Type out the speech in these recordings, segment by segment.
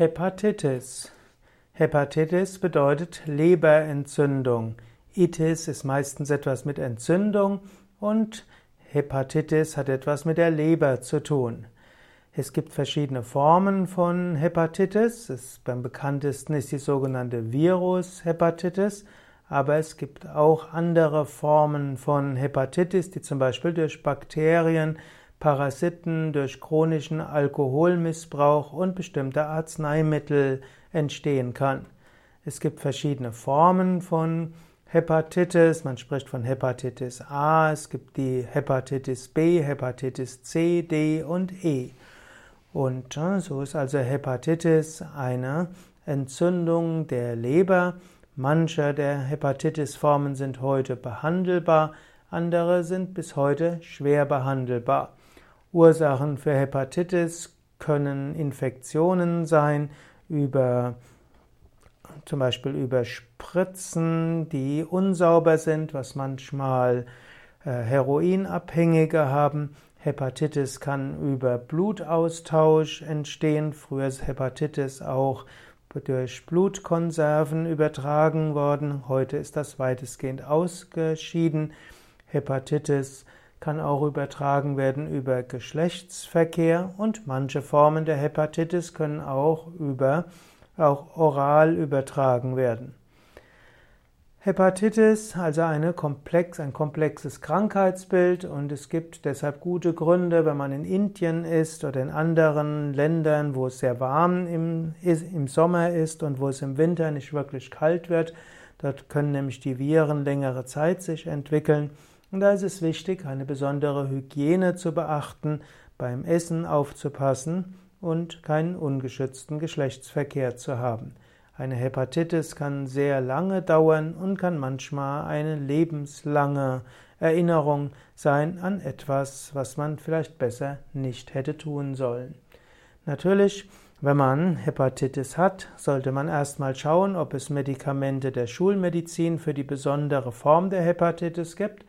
Hepatitis. Hepatitis bedeutet Leberentzündung. Itis ist meistens etwas mit Entzündung und Hepatitis hat etwas mit der Leber zu tun. Es gibt verschiedene Formen von Hepatitis. Es, beim bekanntesten ist die sogenannte Virushepatitis, aber es gibt auch andere Formen von Hepatitis, die zum Beispiel durch Bakterien, Parasiten durch chronischen Alkoholmissbrauch und bestimmte Arzneimittel entstehen kann. Es gibt verschiedene Formen von Hepatitis, man spricht von Hepatitis A, es gibt die Hepatitis B, Hepatitis C, D und E. Und äh, so ist also Hepatitis eine Entzündung der Leber. Manche der Hepatitis-Formen sind heute behandelbar, andere sind bis heute schwer behandelbar. Ursachen für Hepatitis können Infektionen sein über zum Beispiel über Spritzen, die unsauber sind, was manchmal äh, Heroinabhängige haben. Hepatitis kann über Blutaustausch entstehen. Früher ist Hepatitis auch durch Blutkonserven übertragen worden. Heute ist das weitestgehend ausgeschieden. Hepatitis kann auch übertragen werden über Geschlechtsverkehr und manche Formen der Hepatitis können auch über auch oral übertragen werden. Hepatitis, also eine komplex, ein komplexes Krankheitsbild und es gibt deshalb gute Gründe, wenn man in Indien ist oder in anderen Ländern, wo es sehr warm im, im Sommer ist und wo es im Winter nicht wirklich kalt wird. Dort können nämlich die Viren längere Zeit sich entwickeln und da ist es wichtig, eine besondere Hygiene zu beachten, beim Essen aufzupassen und keinen ungeschützten Geschlechtsverkehr zu haben. Eine Hepatitis kann sehr lange dauern und kann manchmal eine lebenslange Erinnerung sein an etwas, was man vielleicht besser nicht hätte tun sollen. Natürlich, wenn man Hepatitis hat, sollte man erstmal schauen, ob es Medikamente der Schulmedizin für die besondere Form der Hepatitis gibt.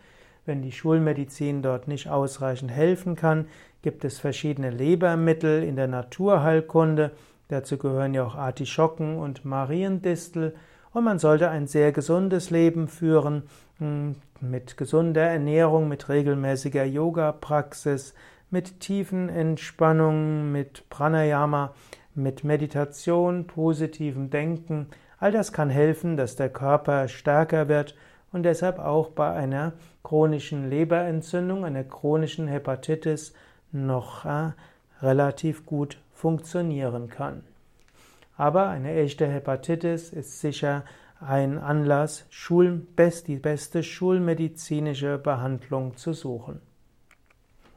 Wenn die Schulmedizin dort nicht ausreichend helfen kann, gibt es verschiedene Lebermittel in der Naturheilkunde. Dazu gehören ja auch Artischocken und Mariendistel. Und man sollte ein sehr gesundes Leben führen, hm, mit gesunder Ernährung, mit regelmäßiger Yoga-Praxis, mit tiefen Entspannung, mit Pranayama, mit Meditation, positivem Denken. All das kann helfen, dass der Körper stärker wird und deshalb auch bei einer chronischen Leberentzündung, einer chronischen Hepatitis noch äh, relativ gut funktionieren kann. Aber eine echte Hepatitis ist sicher ein Anlass, die beste schulmedizinische Behandlung zu suchen.